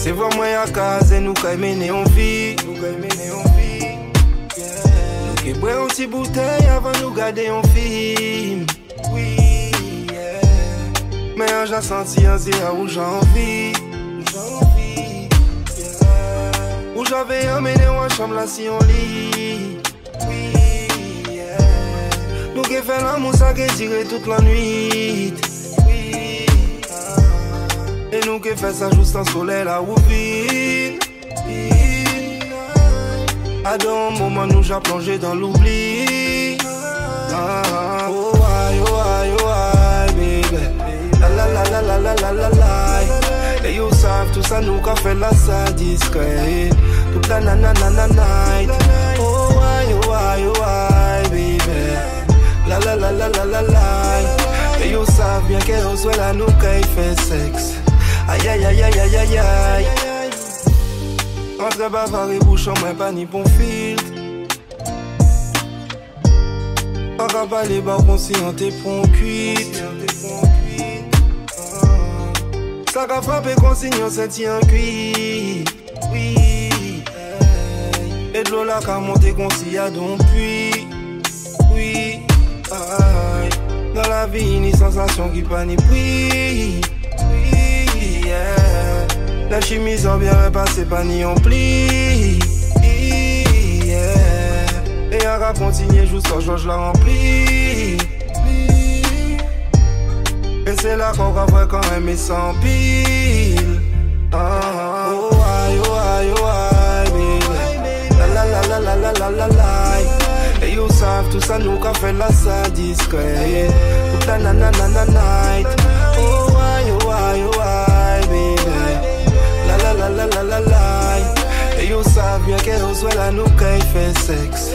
c'est vraiment à cause et nous caïmé néon vie. Nous caïmé néon vie. Nous québré un petit bouteille avant nous garder un film. Oui, yeah. Mais j'ai senti un zéro où j'ai envie. Où j'avais amené en chambre là si on lit. Oui, yeah. Nous qui fait l'amour, ça qui tiré toute la nuit. Ah. Et nous qui fait ça juste en soleil là où vit. À un moment nous j'ai plongé dans l'oubli. Ah, oh aïe, oh aïe, oh aïe, baby. La la la la la la la la la. You savent tout ça nous qu'a fait la discret. Toute la na night. Oh aïe, oh aïe, oh baby. La la la la la la la. You savent bien que soit la nous qu'a fait sexe. Aïe aïe aïe aïe aïe aïe aïe. Entre bavard et bouchon, moi pas ni bon filtre. Pas rabat les barres conscients t'es pour cuite. Ça va frapper consigne, on s'est tient cuit. Oui. Et de l'eau là qu'a monté consigne à don puis. Oui. Dans la vie, ni sensation qui pas ni prix. Chemise en bien repassée, pas ni en pli. Yeah. Et on va continuer jusqu'à je la remplis. Et c'est là qu'on va voir quand même sans pile. Ah, oh aïe, oh aïe, oh aïe, baby. La la la la la la la la la. Et you savent tout ça, nous qu'a fait la ça discret. Toute la na na na na night. Oh aïe, oh aïe, oh aïe. la la la la la. E io sabbia che uso la nuca sex.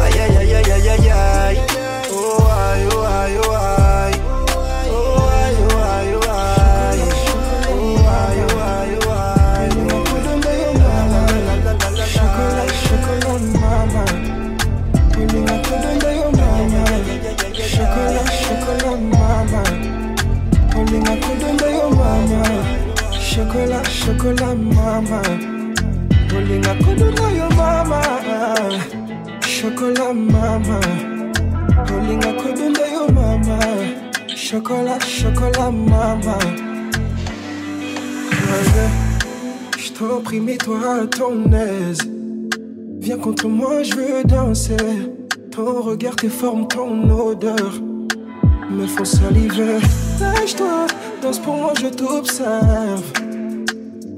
Ai ai ai ai ai ai ai. Oh ai oh ai oh. Chocolat, chocolat, mama. Olinga kudunda yo mama. Chocolat, mama. Olinga kudunda yo mama. Chocolat, chocolat, mama. Je t'en prie, mets-toi à ton aise. Viens contre moi, je veux danser. Ton regard, tes formes, ton odeur me font saliver. Lâche-toi, danse pour moi, je t'observe.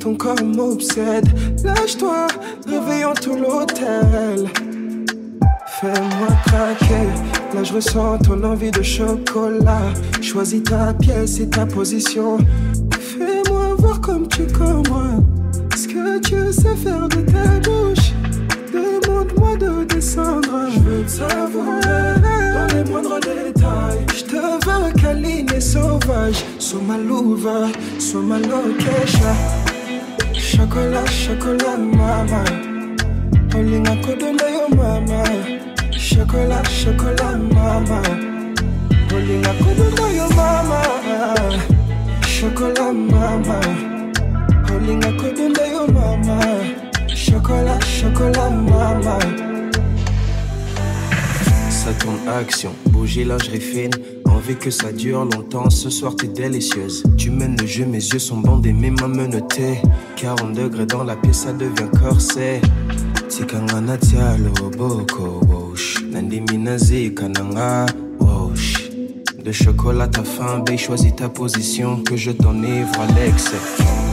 Ton corps m'obsède. Lâche-toi, réveillons tout l'hôtel. Fais-moi craquer. Là, je ressens ton envie de chocolat. Choisis ta pièce et ta position. Fais-moi voir comme tu moi. Ce que tu sais faire de ta bouche. Demande-moi de descendre. Je veux te savoir dans les moindres détails. Je te veux câline et sauvage. Sois ma louva, sois ma location. Chocolat, chocolat, mama. Olinga kodonda yo mama. Chocolat, chocolat, mama. Olinga kodonda yo mama. Chocolat, mama. Olinga kodonda yo mama. Chocolat, chocolat, mama. Ça tourne action, bougie, lingerie fine. Envie que ça dure longtemps, ce soir t'es délicieuse. Tu mènes le jeu, mes yeux sont bandés, mes mains menottées. 40 degrés dans la pièce, ça devient corset. Tikangana tialo boko wosh. Nandimi nazika nanga wosh. De chocolat ta faim, babe, choisis ta position. Que je t'enivre à l'excès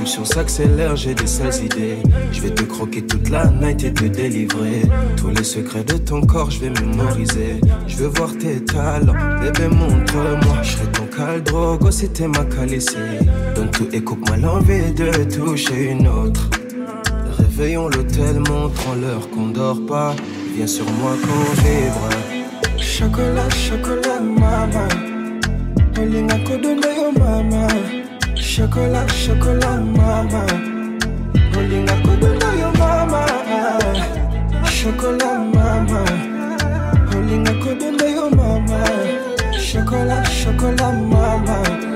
pulsion s'accélère, j'ai des sales idées. Je vais te croquer toute la night et te délivrer. Tous les secrets de ton corps, je vais mémoriser. Je veux voir tes talents, bébé, montre-moi. Je serai ton caldrogo si t'es ma calicie. Donne tout et coupe-moi l'envie de toucher une autre. Réveillons l'hôtel, montrons-leur qu'on dort pas. Viens sur moi qu'on vivre. Chocolat, chocolat, maman. Yo. Chocolat, chocolat, mama. Olinga kobunda yo mama. Chocolat, mama. Olinga kobunda yo mama. Chocolat, chocolat, mama.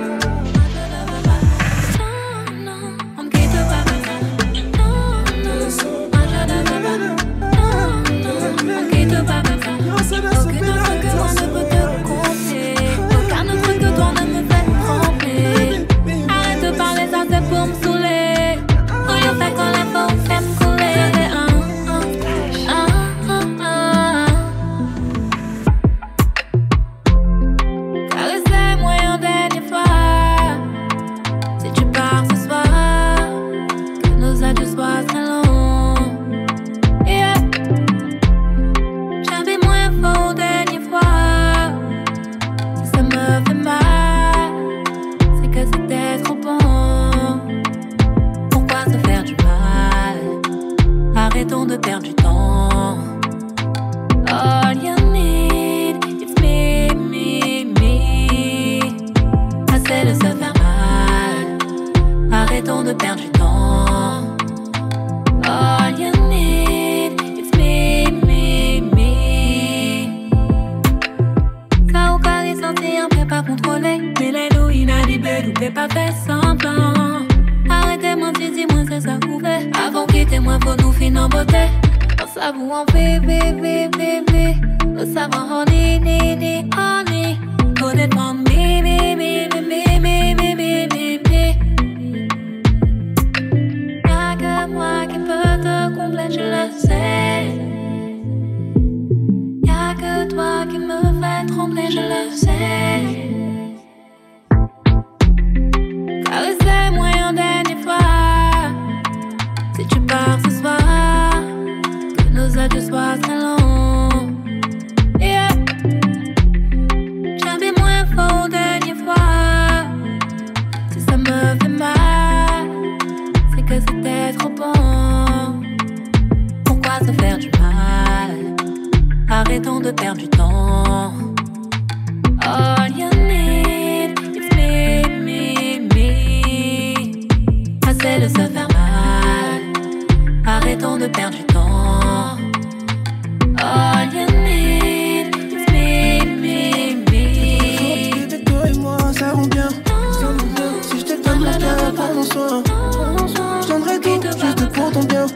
Je donnerai tout juste pour ton bien.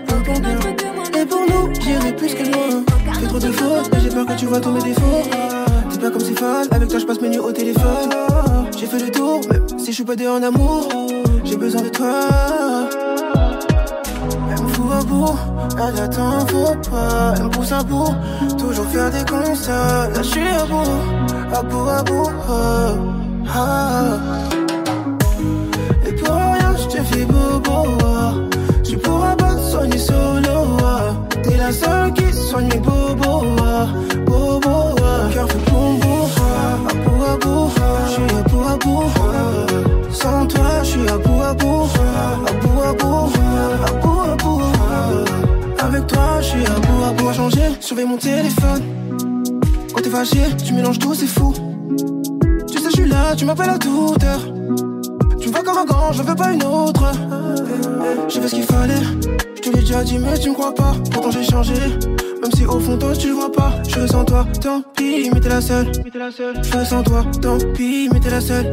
Et pour nous, j'irai plus que loin. J'ai trop de fautes, mais j'ai peur que tu vois tomber des défauts. Ah, c'est pas comme c'est fal, avec toi je passe mes nuits au téléphone. J'ai fait le tour, même si je suis pas dehors en amour, j'ai besoin de toi. Elle me à bout, elle attend, faut pas. Elle me pousse à bout, toujours faire des constats. Là je suis à bout, à bout, à bout. Ah petit bobo. Je pourrais pas te soigner solo. T'es la seule qui soigne mes. Bobo, cœur fait boum boum. À bout à bout, je suis à bout à bout. Sans toi, je suis à bout à bout. À bout à bout. Avec toi, je suis à bout à bout. Changer, surveille mon téléphone. Quand t'es fâché, tu mélanges tout, c'est fou. Tu sais, je suis là, tu m'appelles à toute heure je veux pas une autre. J'ai fait ce qu'il fallait, je te l'ai déjà dit, mais tu me crois pas. Pourtant j'ai changé, même si au fond toi tu le vois pas. Je veux sans toi, tant pis, mais t'es la seule. Je toi, tant pis, mais t'es la seule.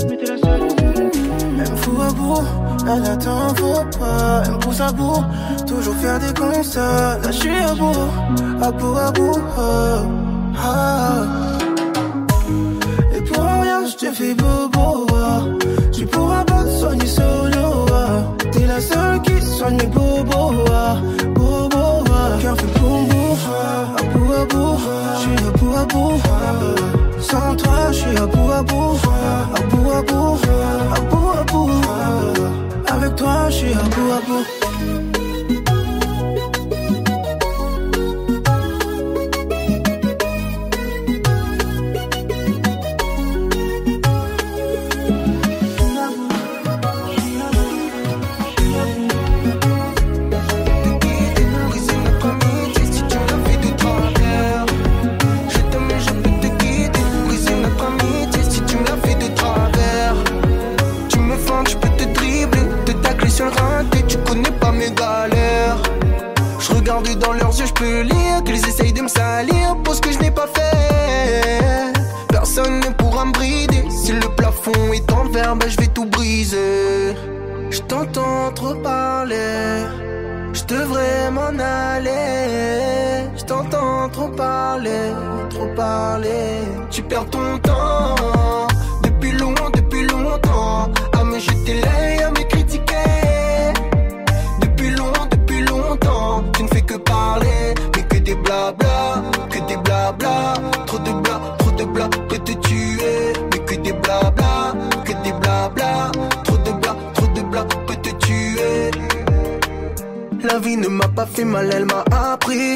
Même fou à bout, elle attend, faut pas. Elle me pousse à bout, toujours faire des concerts. Là je suis à bout, à bout, à bout. Oh. Ah. Et pour rien, je te fais bobo suis solo, ah. t'es la seule qui soigne mes bobos, ah. bobo, ah. cœur fait boum boum, ah. à bout à bout, ah. j'suis à bout à bout, ah. sans toi j'suis à bout à bout, ah. à bout à bout, ah. à bout à bout, ah. avec toi j'suis à bout à bout. Tu perds ton temps depuis longtemps, depuis longtemps. À me jeter l'œil, à me critiquer. Depuis longtemps, depuis longtemps. Tu ne fais que parler, mais que des blabla, que des blabla. Trop de bla, trop de bla peut te tuer, mais que des blabla, que des blabla. Trop de bla, trop de bla peut te tuer. La vie ne m'a pas fait mal, elle m'a appris.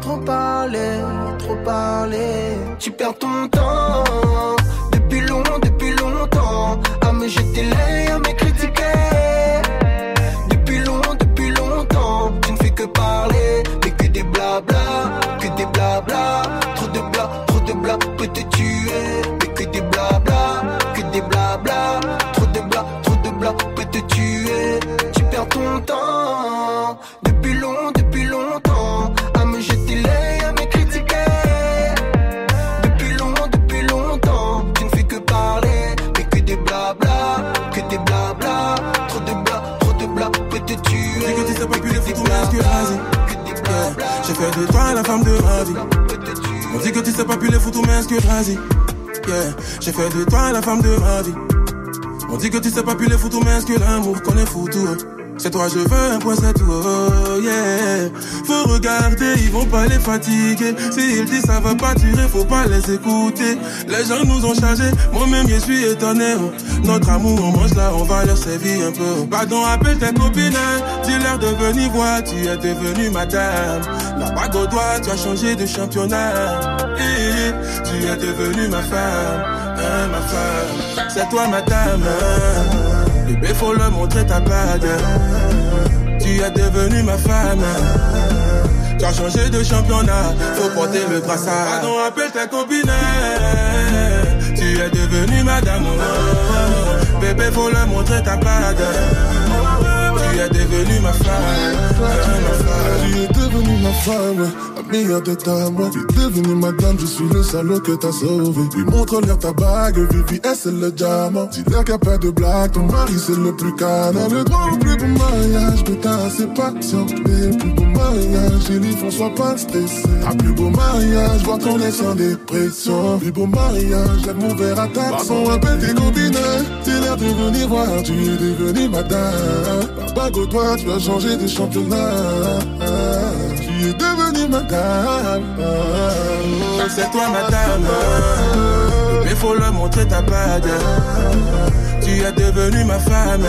trop parler, trop parler. Tu perds ton temps, depuis longtemps, depuis longtemps. Ah, à me jeter l'œil, à me critiquer. Depuis longtemps, depuis longtemps. Tu ne fais que parler, mais que des blabla, que des blabla. Trop de bla, trop de bla peut te tuer. Mais que des blabla, que des blabla. Trop de bla, trop de bla peut te tuer. Tu perds ton temps, depuis longtemps la femme de ma vie. On dit que tu sais pas plus les photos, mais est-ce que vas-y? Yeah, j'ai fait de toi la femme de ma vie. On dit que tu sais pas plus les photos, mais est-ce que l'amour connaît foutu? Veux un point, c'est oh, yeah. Faut regarder, ils vont pas les fatiguer. S'ils disent ça va pas durer, faut pas les écouter. Les gens nous ont chargés, moi-même je suis étonné. Notre amour, on mange là, on va leur servir un peu. Pardon, appelle tes copines, dis-leur de venir voir, tu es devenue madame. La bague au doigt, tu as changé de championnat. Tu es devenue ma femme, hein, ma femme. C'est toi madame. Bébé, faut le montrer ta bague. Tu es devenue ma femme. Tu as changé de championnat, faut porter le brassard. Pardon, appelle ta copine. Tu es devenue madame. Bébé, faut le montrer ta bague. Tu es devenue ma femme. Ma femme. Tu es devenue ma femme meilleure de ta moi. Tu es devenue madame, je suis le salaud que t'as sauvé. Puis montre-leur ta bague, Vivi, c'est le diamant. Dis-leur qu'il n'y a pas de blague, ton mari c'est le plus canon. Le droit au plus beau mariage, mais t'as assez patient. Mais le plus beau mariage, j'ai dit François pas stressé. Un plus beau mariage, vois qu'on est sans dépression. Plus beau mariage, lève mon verre à ta Pardon, appelle tes copines, t'es l'air de venir voir, tu es devenu madame. La bague au doigt, tu as changé de championnat. Tu es devenu madame. C'est toi madame. Mais faut le montrer ta bague. Tu es devenue ma femme.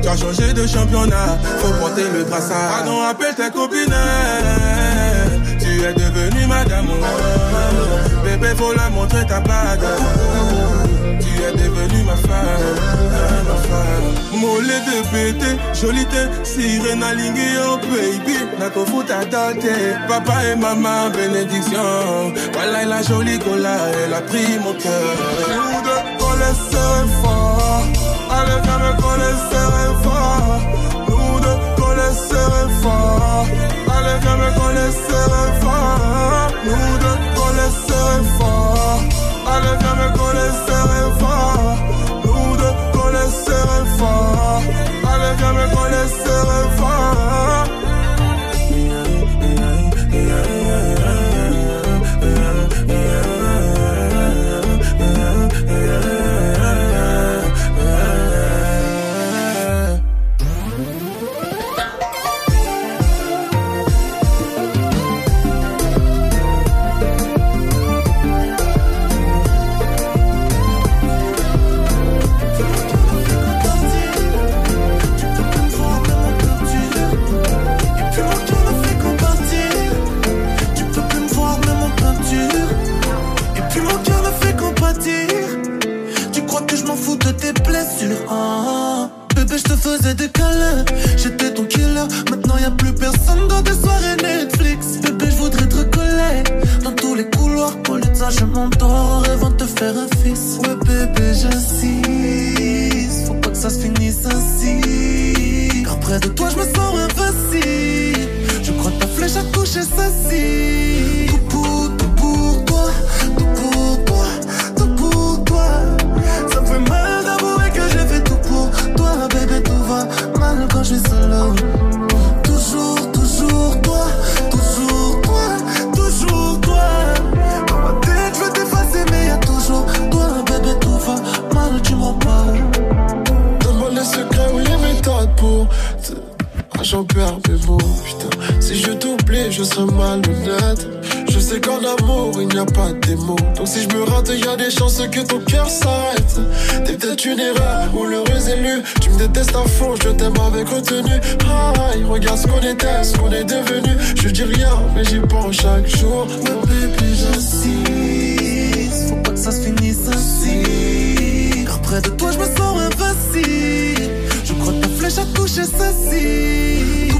Tu as changé de championnat, faut porter le brassard. Pardon, appelle tes copines. Tu es devenue madame. Bébé, faut le montrer ta bague. Tu es devenue ma femme, ma femme. Mollet de pété, jolité, sirène aligné oh baby. À tenter, papa et maman, bénédiction. Voilà la jolie cola, elle a pris mon cœur. Nous deux, on fort. Allez, viens me coller fort. Nous deux, coller fort. Allez, viens me coller fort. Nous deux, coller fort. Allez, viens me coller fort. Allez, viens me coller fort. Je sais qu'en amour, il n'y a pas de mots. Donc si je me rate, il y a des chances que ton cœur s'arrête. T'es peut-être une erreur ou l'heureuse élue. Tu me détestes à fond, je t'aime avec retenue. Aïe, regarde ce qu'on était, ce qu'on est devenu. Je dis rien, mais j'y pense chaque jour. Ouais, bébé, j'insiste. Faut pas que ça se finisse ainsi. Car près de toi, je me sens invincible. Je crois que ta flèche a touché ceci.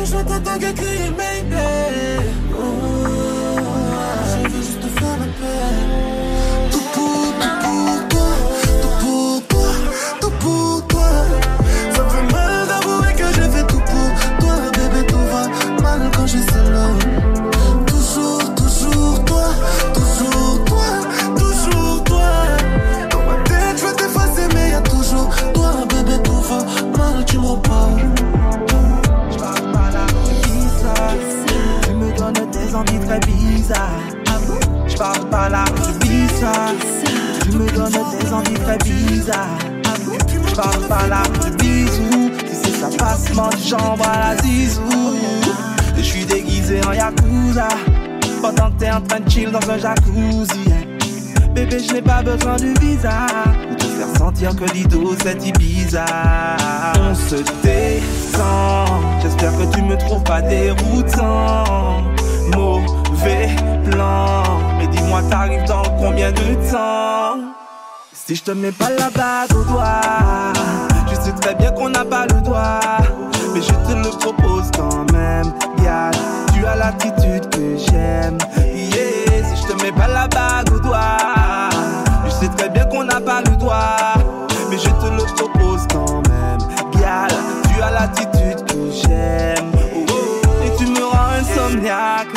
Me dis rien, mais j'entends bizarres. J'parle pas là, bisous. Si c'est ça passement de à la zizou. Je suis déguisé en yakuza. Pendant que t'es en train de chill dans un jacuzzi. Bébé, je n'ai pas besoin du visa Pour te faire sentir que l'ido c'est Ibiza On se descend J'espère que tu me trouves pas déroutant Mauvais plan Mais dis-moi t'arrives dans combien de temps? Si je te mets pas la bague au doigt Je sais très bien qu'on n'a pas le droit. Mais je te le propose quand même Gal, tu as l'attitude que j'aime. Yeah, si je te mets pas la bague au doigt Je sais très bien qu'on n'a pas le droit. Mais je te le propose quand même Gal, tu as l'attitude que j'aime. Oh, oh, Et tu me rends insomniaque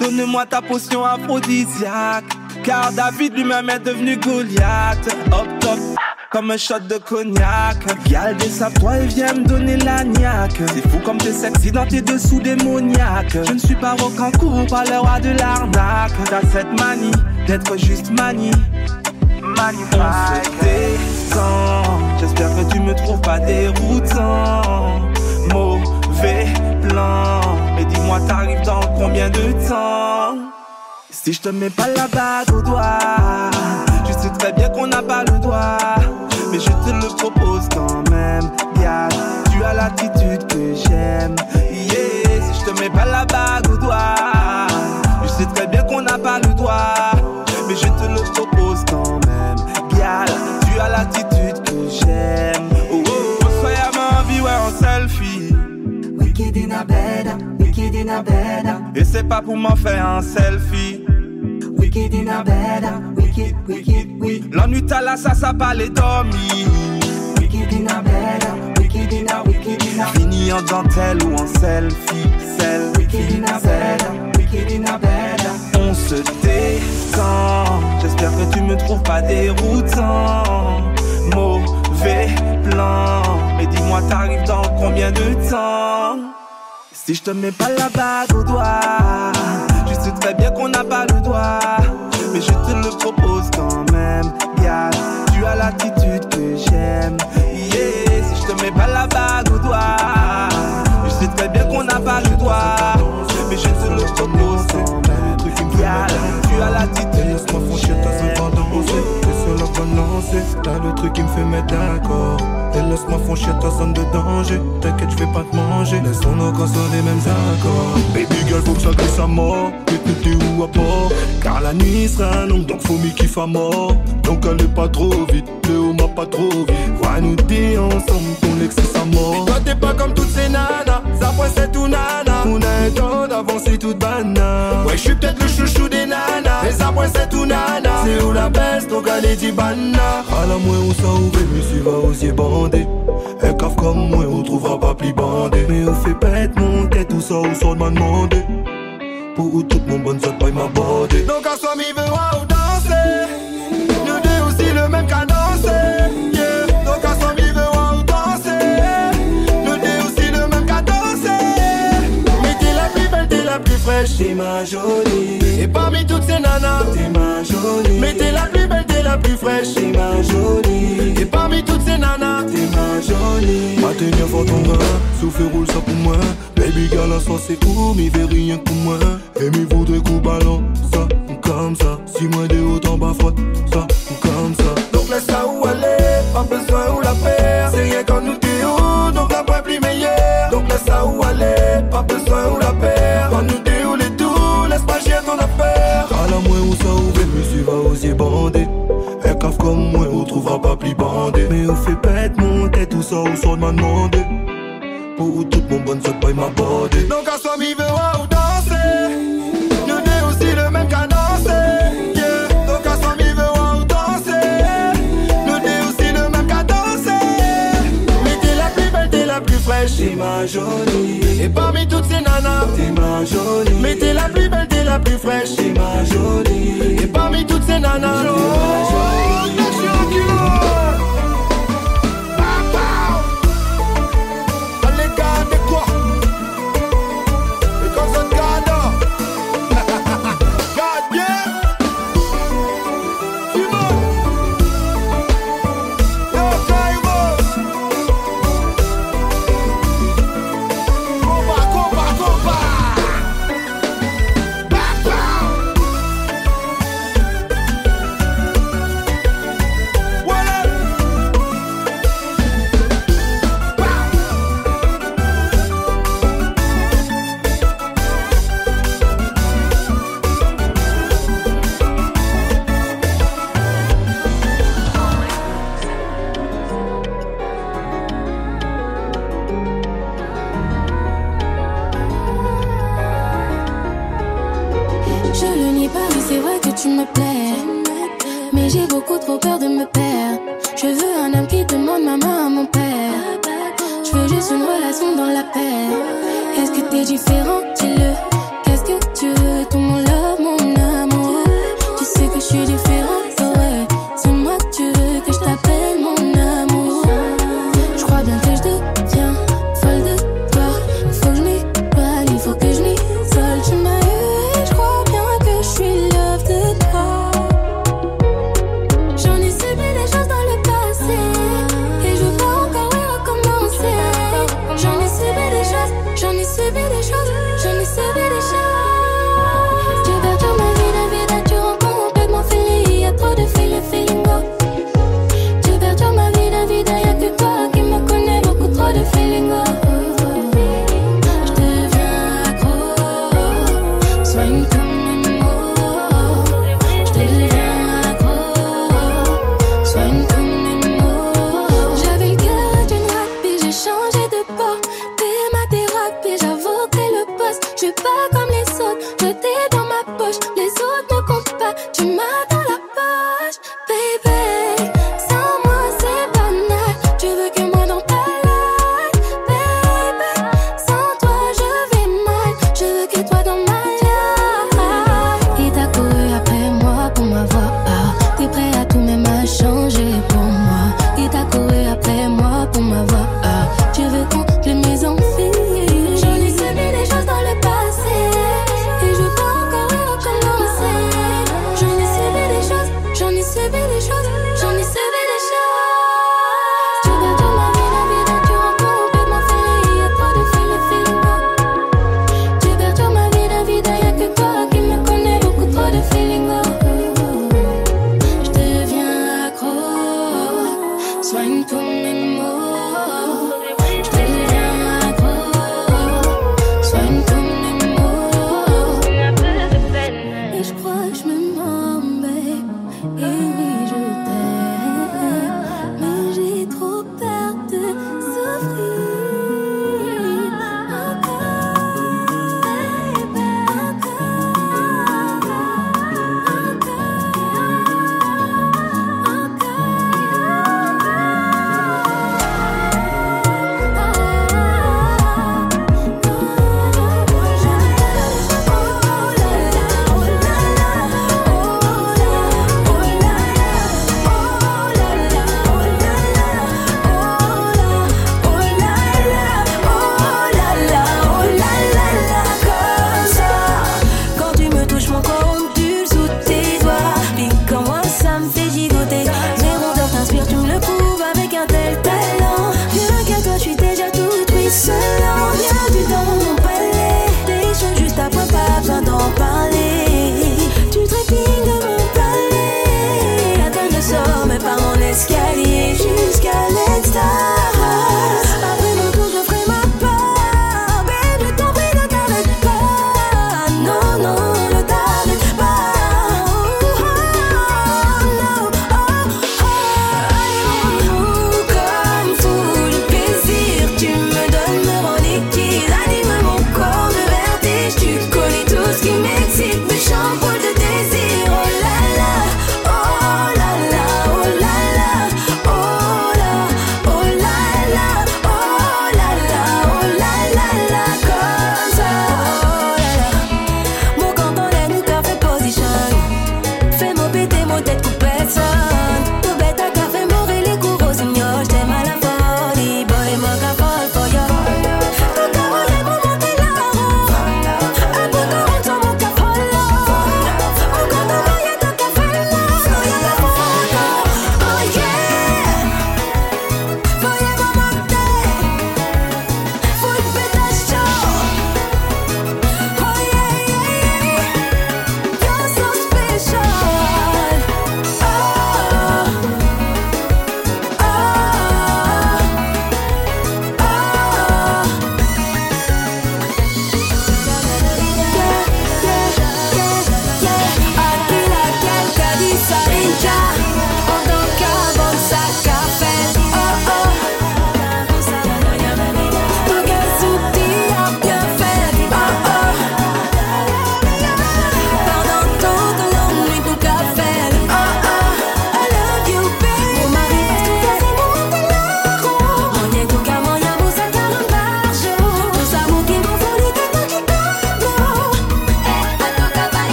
Donne-moi ta potion aphrodisiaque Car David lui-même est devenu Goliath. Hop top comme un shot de cognac. Gal toi et viens me donner la niaque. C'est fou comme t'es sexy dans tes dessous démoniaques. Je ne suis pas rocancourt, pas le roi de l'arnaque. T'as cette manie d'être juste manie. Descend J'espère que tu me trouves pas déroutant. Mauvais plan. Mais dis-moi t'arrives dans combien de temps? Si je te mets pas la bague au doigt Je sais très bien qu'on n'a pas le droit. Mais je te le propose quand même Gal, tu as l'attitude que j'aime Yeah, si je te mets pas la bague au doigt Je sais très bien qu'on n'a pas le droit. Mais je te le propose quand même Gal, tu as l'attitude que j'aime Oh, oh, soyez à ma vie, ouais, en selfie. Wicked in a bed, wicked in a bed, Et c'est pas pour m'en faire un selfie. Wicked in a bed, wicked, wicked, wicked, La nuit à la ça, ça pas les dormir wicked in a bed, wicked in a, wicked in a, Fini en dentelle ou en selfie wicked in a Selfie, bed, selfie wicked in a bed. On se descend J'espère que tu me trouves pas déroutant. Mauvais plan. Mais dis-moi t'arrives dans combien de temps? Si je te mets pas la bague au doigt, je sais très bien qu'on n'a pas le doigt. Mais je te le propose quand même, yeah. Tu as l'attitude que j'aime, yeah. Si je te mets pas la bague au doigt, je sais très bien qu'on n'a pas le doigt. Mais je te le propose quand même. Gal, laisse-moi franchir ta zone pas danser. T'es sur la bonne lancée, t'as le truc qui me fait mettre d'accord. Et laisse-moi franchir ta zone de danger. T'inquiète, je vais pas te manger. Laissons nos corps sur les mêmes accords. Baby girl, faut que ça glisse à mort. Mais t'es où à bord? Car la nuit sera longue, donc faut m'y kiffe à mort. Donc allez pas trop vite, Léo m'a pas trop vite. Va nous dire ensemble qu'on l'excès à mort. Toi t'es pas comme toutes ces nanas, ça c'est tout nana. On a un temps d'avancer toute banane. Ouais, je suis peut-être le chouchou des nanas, mais ça c'est tout nana. C'est où la baisse, donc allez dit banana? À la moins où ça ouvre, mais si va osier bander. Un caf comme moi, on trouvera pas plus bandé. Mais on fait pète mon tête, tout ça, où ça m'a demandé. Pour où toute mon bonne zone, pas m'a bordé. Donc à soi, mi veut T'es ma jolie, Et parmi toutes ces nanas, t'es ma jolie. mais t'es la plus belle, t'es la plus fraîche. T'es ma jolie, Et parmi toutes ces nanas, t'es ma jolie. À tenir fort ton bras, souffle roule ça pour moi. Baby girl, la soie c'est où, m'y fait rien pour moi. Et m'y voudrait coup ballon, ça, comme ça. Si moi de haut en bas, frotte, ça. Ça, où ça m'a. Pour où toute mon bonne pas m'a. Donc à soi, mi ou danser. Nous deux aussi le même cadencé. Yeah. Donc à soi, mi ou danser. Nous deux aussi le même cadencé. Mais t'es la plus belle, t'es la plus fraîche. T'es ma jolie, Et parmi toutes ces nanas, t'es ma jolie. mais t'es la plus belle, t'es la plus fraîche. T'es ma jolie. Et parmi toutes ces nanas, oh, je suis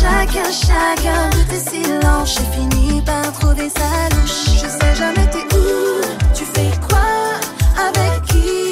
chacun, chacun de tes silences. J'ai fini par trouver sa louche. Je sais jamais t'es où, tu fais quoi, avec qui.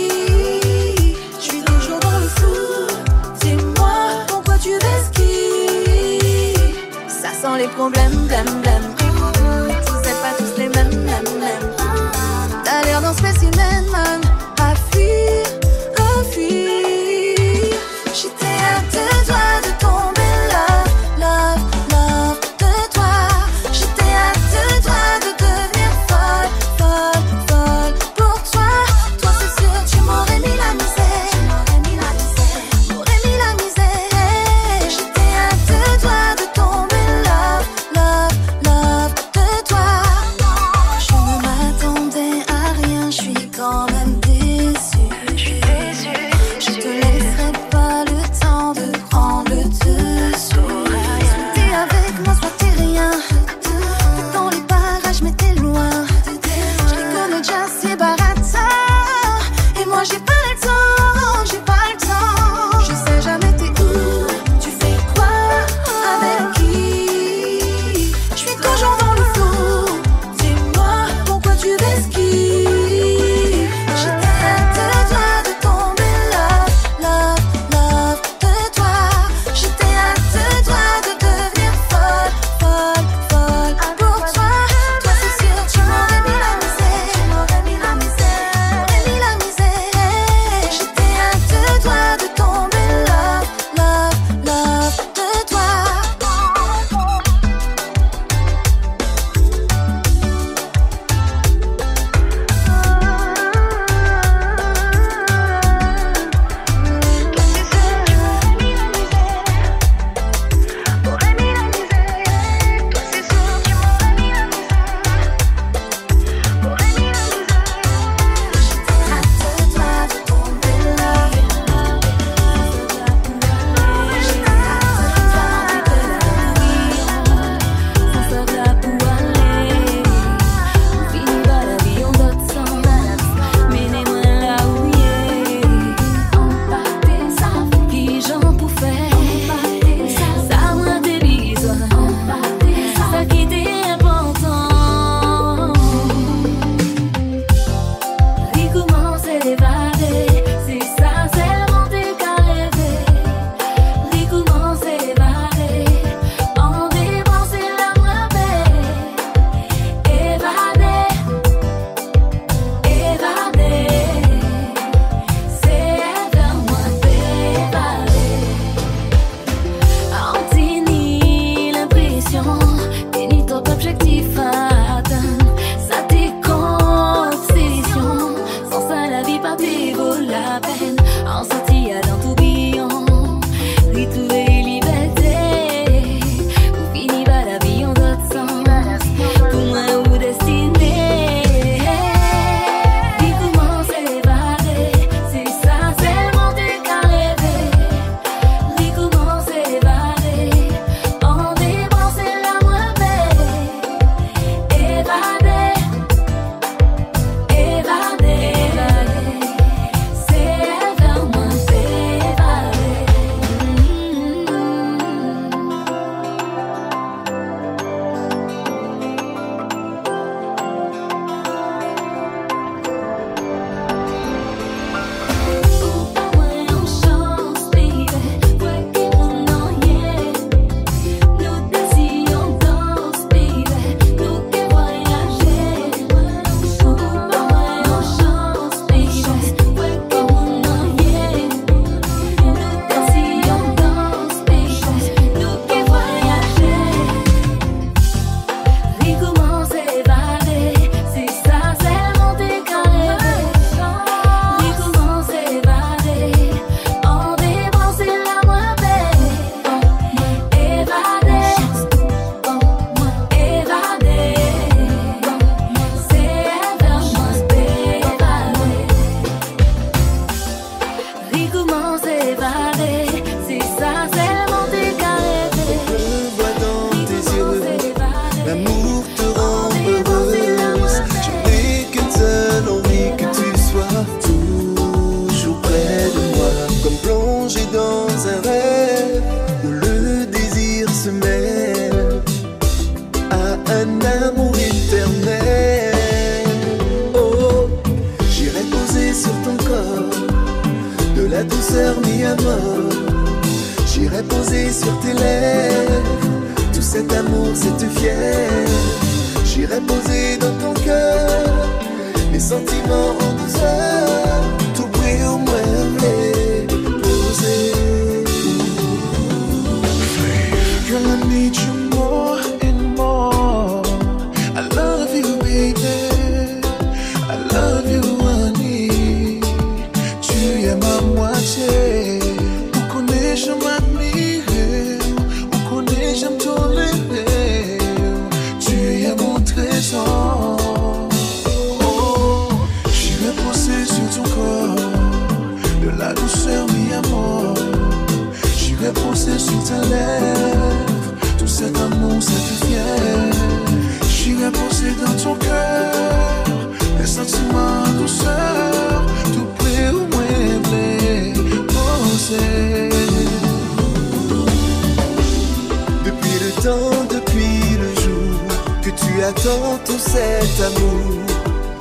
tout cet amour.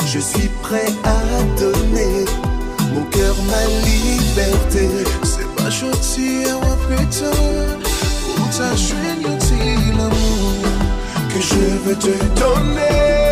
Je suis prêt à donner mon cœur, ma liberté. C'est pas gentil à prétendre pour ta joignotille l'amour que je veux te donner.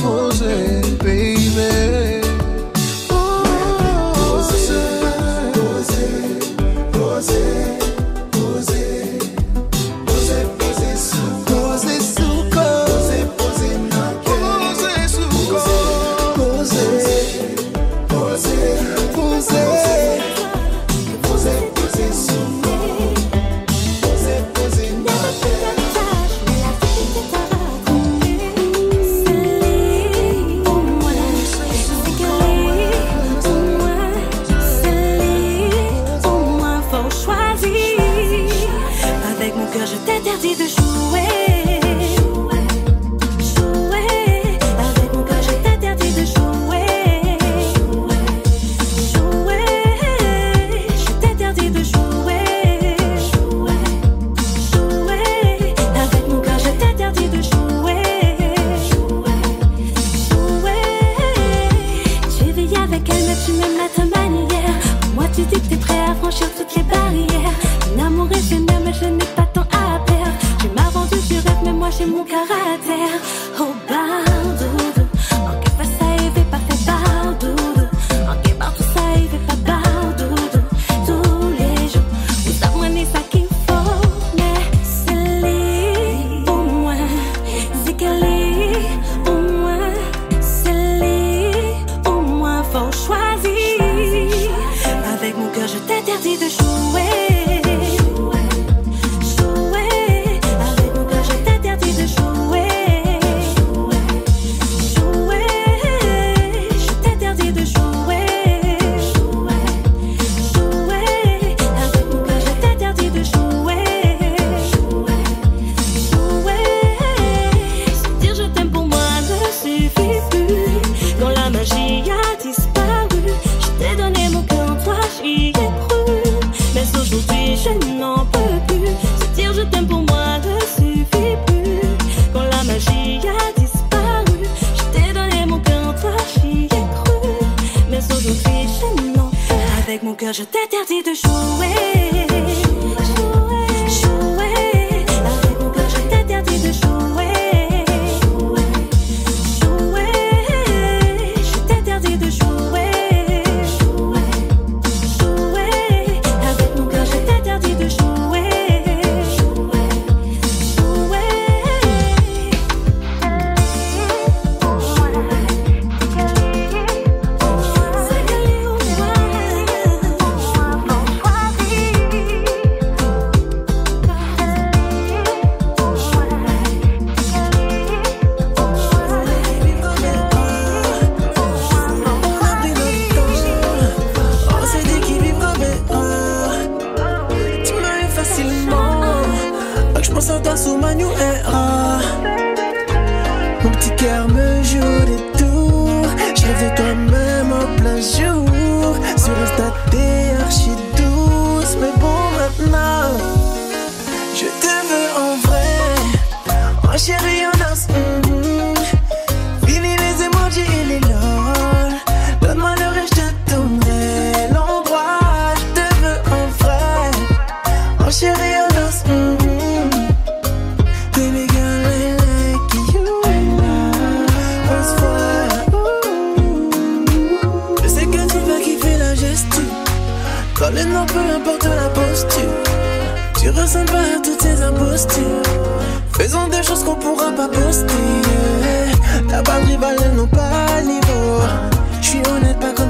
José.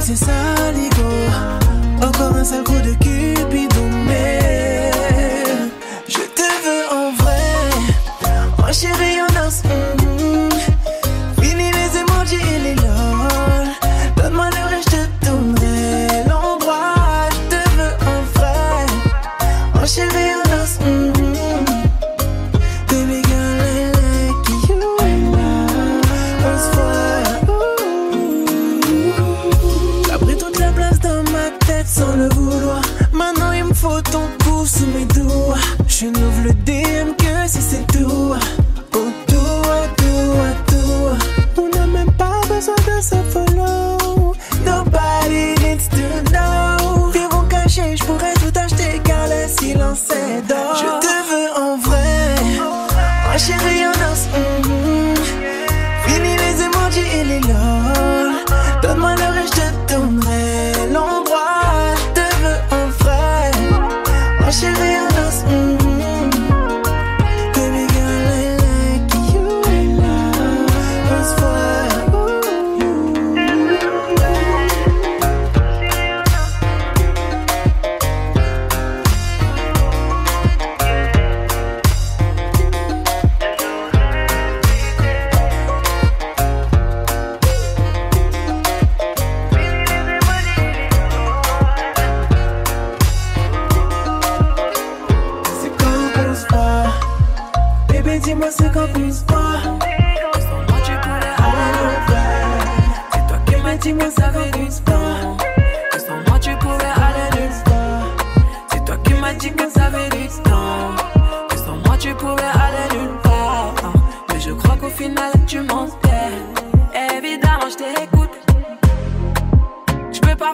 This is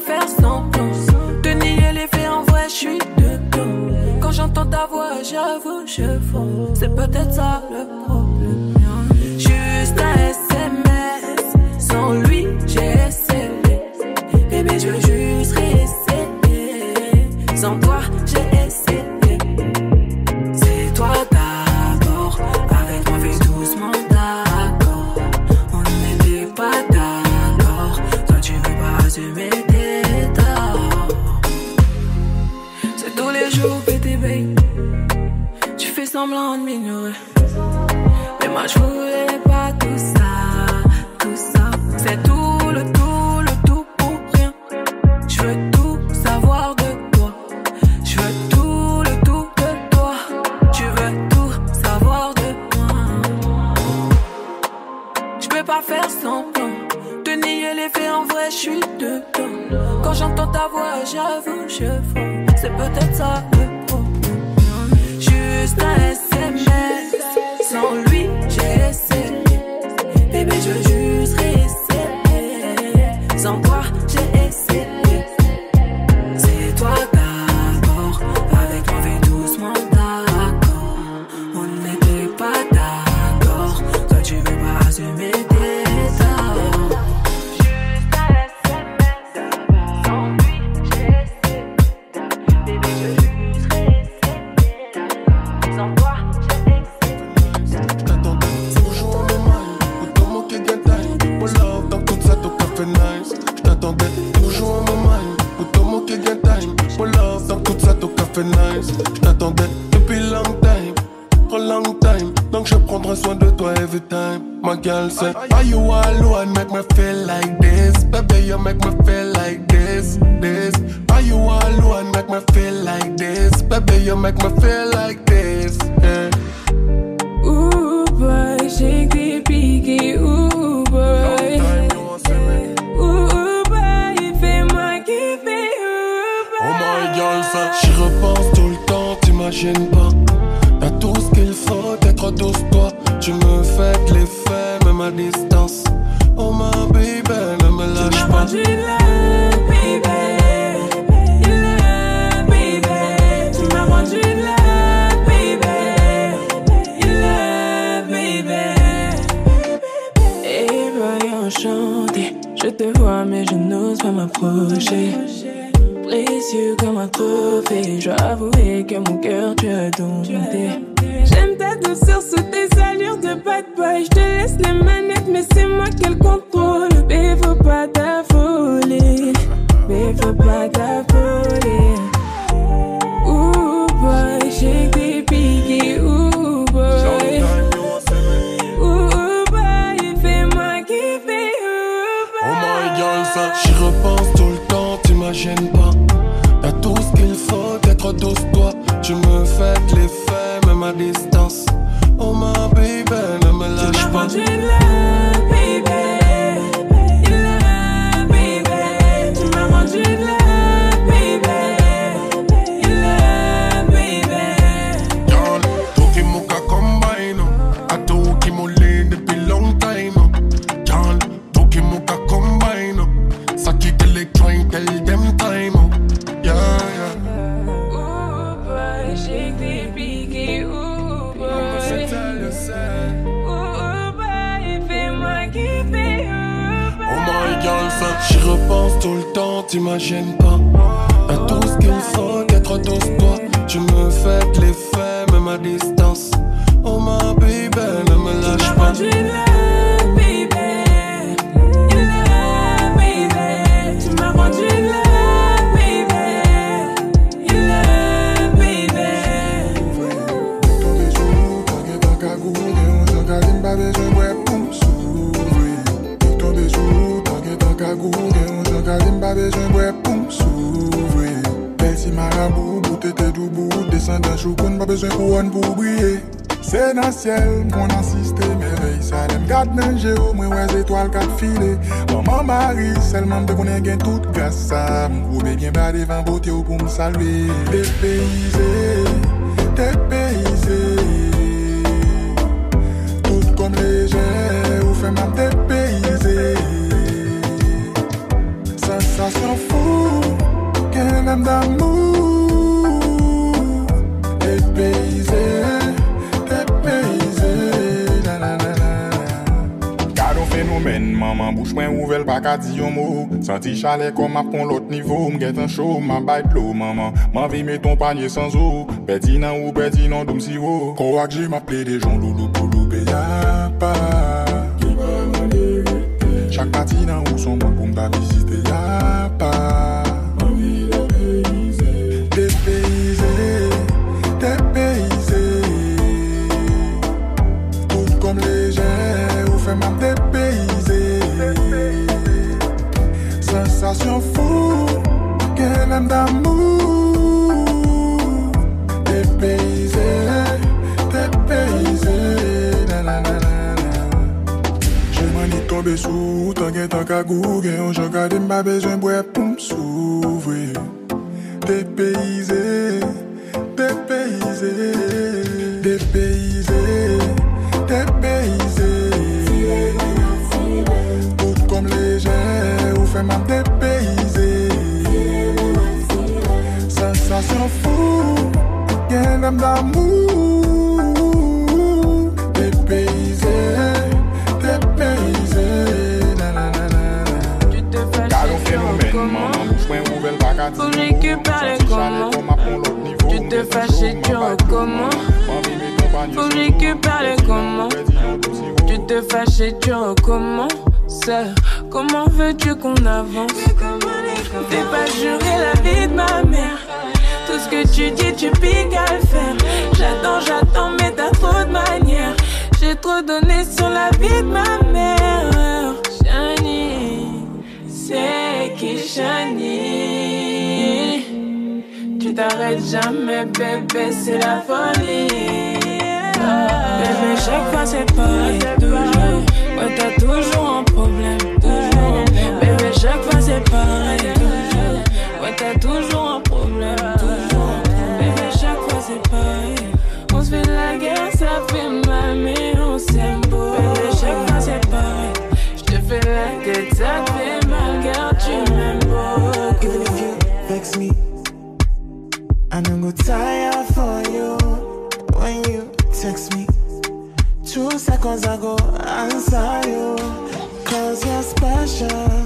faire semblant. De nier les faits en vrai, je suis dedans. Quand j'entends ta voix, j'avoue, je fonds. C'est peut-être ça le problème. Juste à alone? Make me feel like this, baby. You make me feel like this, this. Are you alone? Make me feel like this, baby. You make me feel like this. Yeah. Ooh boy, j'ai des piqué, ooh boy. Ooh boy, fais-moi kiffer, ooh boy. Oh my ça, j'y repense tout le temps, t'imagines pas. T'as tout ce qu'il faut, être douce, toi. Tu me fais de l'effet, même à distance. Oh my baby, ne me lâche pas. Tu m'as rendu baby. You love, baby. Et voyons chanter. Je te vois, mais je n'ose pas m'approcher. Précieux comme un trophée. Je dois avouer que mon cœur, tu as dompté. Douceur sous tes allures de bad boy. Je te laisse les manettes, mais c'est moi qui le contrôle. Mais faut pas t'affoler. Mais faut pas t'affoler. Lâche pas. J'y repense tout le temps, t'imagines pas. T'as tout ce qu'il faut, être douce, toi Tu me fais de l'effet, même à distance. Oh my baby, ne me lâche pas. Tu l'as, baby. Bezwen mwe pou m'souvri si marabou, bout ete dou bout Descendant choukoun, mba bezwen pou an pou briller Se nan ciel, mwen asiste merveille sa Dem gade nan jero, mwen wè étoile kat file Maman mari, de konen gen tout gas sa Mwen ba Depayze, depayze Tout homme d'amour Dépaysé, dépaysé na, na, na, na. Gardon phénomène, maman bouche mwen ouvel pa ka di yon mot. Santi chalet kom ap pon lot nivou Mget an show, ma bay plo, maman. Man vi met ton panier sans eau. Beti nan ou beti nan doum si wo Ko ak j'ai m'appelé des gens loulou pou loupe ya pa Chak pati nan ou son moun pou mba visite sou, tan gen tan ka gou Gen yon jan gade mba bezwen bwe pou m'souvri Dépaysé, dépaysé Tout comme léger, ou fait m'am dépayser. Sensation fou, gen homme d'amour Maman mouchwen ouvel baka Tu te fache tu rekoman Faut récupérer comment Tu te fâches et tu recommences Comment veux-tu qu'on avance Fais pas jurer la vie de ma mère Tout ce que tu dis tu piques à le faire J'attends, j'attends mais t'as trop de manières. J'ai trop donné sur la vie de ma mère. Tu t'arrêtes jamais, bébé, c'est la folie. Bébé, chaque fois c'est pareil, toujours. Ouais, t'as toujours un problème, toujours. Bébé, chaque fois c'est pareil, toujours. Ouais, t'as toujours un problème, toujours. Bébé, chaque fois c'est pareil. On se fait la guerre, ça fait mal, mais on s'aime beau. Bébé, chaque fois c'est pareil. Je te fais la tête, ça fait Even if you vex me, I don't go tired for you. When you text me, two seconds ago, answer you. Cause you're special.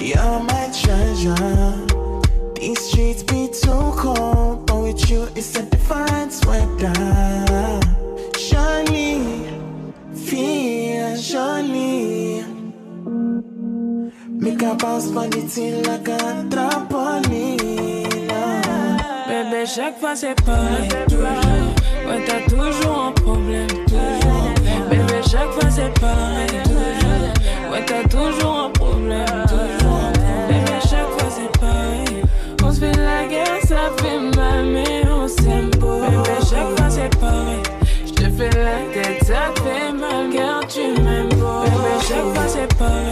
You're my treasure. These streets be too cold, but with you it's a different weather. Shiny, feel shiny. Make a bounce a trampoline. Bébé, chaque fois c'est pareil, toujours. Ouais, t'as toujours un problème, toujours. Bébé, chaque fois c'est pareil, toujours. Ouais, t'as toujours un problème, toujours. Bébé, chaque fois c'est pareil. On se fait la guerre, ça fait mal, mais on s'aime beau. Bébé, chaque fois c'est pareil. Je te fais la tête, ça fait mal, car tu m'aimes beau. Bébé, chaque fois c'est pareil,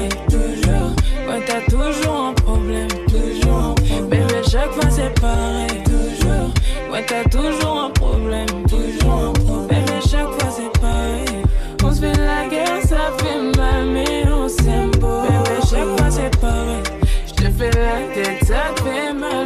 pareil, toujours. Ouais, t'as toujours un problème, toujours. Bébé, chaque fois c'est pareil. On se fait la guerre, ça fait mal, mais on s'aime beau. Bébé, chaque fois c'est pareil. Je te fais la tête, ça fait mal,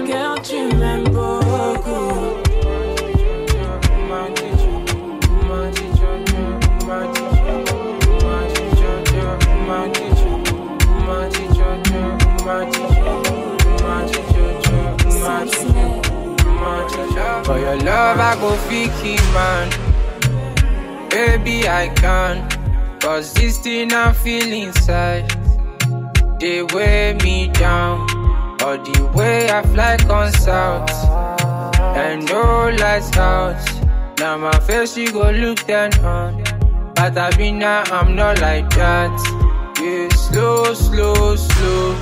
For your love, I go fiki man. Baby, I can. Cause this thing I feel inside. They weigh me down. Or the way I fly on south. And no lights out. Now my face, you go look ten on. But I be now, I'm not like that. Yeah, slow, slow, slow.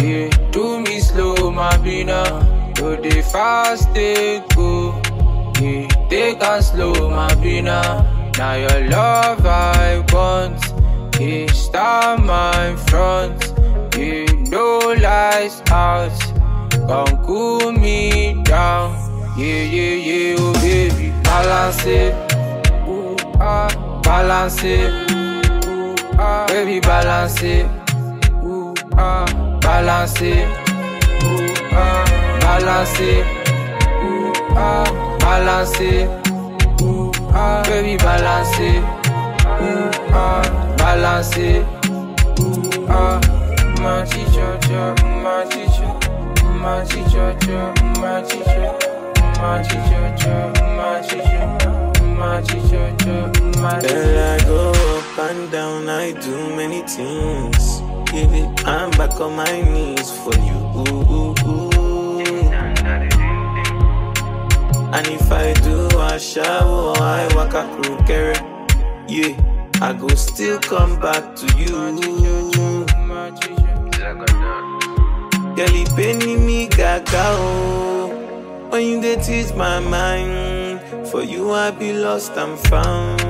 Yeah, do me slow, my be now. Uh. Do the fast, they go. Yeah, take and slow, my be now. Your love I want. Yeah, start my front. Yeah, no lights out. Come cool me down. Yeah, yeah, yeah, oh baby. Balance it. Ooh, ah, balance it. Ooh, ah, baby, balance it. Ooh, ah, balance it. Ooh, ah, balancer, Ouh, ah, balancer, Ouh, ah, baby balancer, Ouh, ah, balancer, Ouh, ah, my teacher, my teacher, my teacher, my teacher, my teacher, my teacher. My teacher, my teacher. I go up and down, I do many things. Give it, I'm back on my knees for you. Ooh, ooh. And if I do a shower, I walk a crooked. Yeah, I go still come back to you. Girl, it penny me gaga oh. When you dey teach my mind, for you I be lost and found.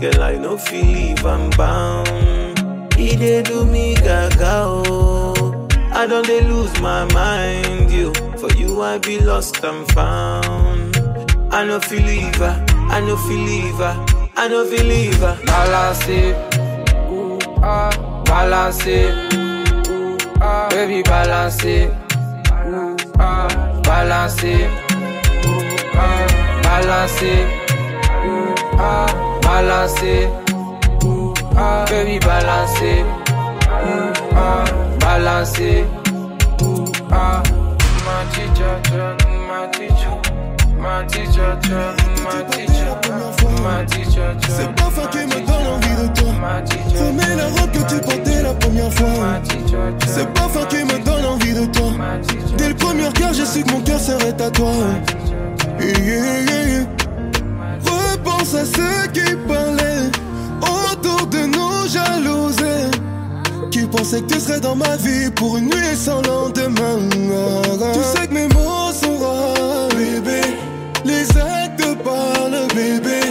Girl, I no feel leave I'm bound. He dey do me gaga oh. I don't dey lose my mind, you. For you I be lost and found. I no feel leave her, I no feel leave her, I no feel leave her. Balance ooh ah, balance ooh ah, baby balance it, ooh ah, balance ooh ah, balance ooh ah, balance ooh ah, baby balance ooh ah, balance it, ooh ah. My teacher, my teacher, C'est teacher, my qui me donne envie de toi. Fumer la robe que tu portais la première fois. C'est parfum qui me donne envie de toi. Dès le premier cœur, j'ai su que mon cœur serait à toi. Repense à ceux qui parlaient autour de nos jalousies. Qui pensaient que tu serais dans ma vie pour une nuit sans lendemain. Tu sais que mes mots sont rares, bébé. les actes parlent, bébé.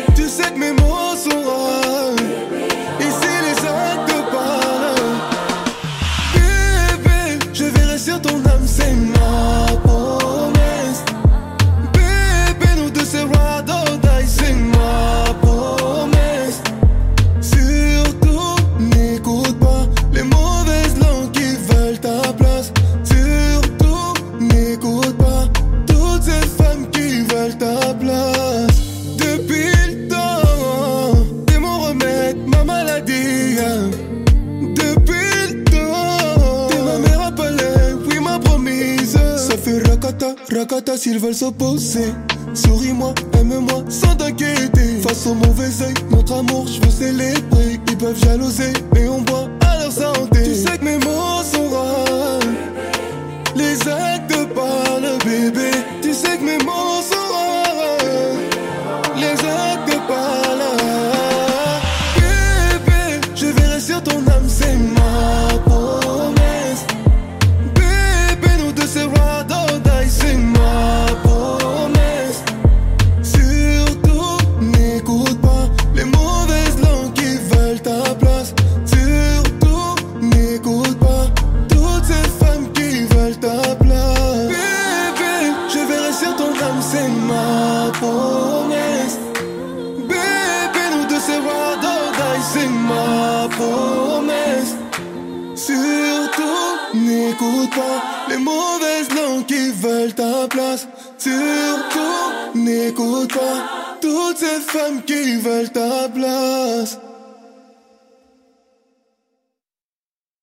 s'ils veulent s'opposer. Souris-moi, aime-moi sans t'inquiéter. Face au mauvais oeil, notre amour, je veux célébrer. Ils peuvent jalouser, mais on boit à leur santé. Tu sais que mes mots sont rares. Les actes parlent, bébé.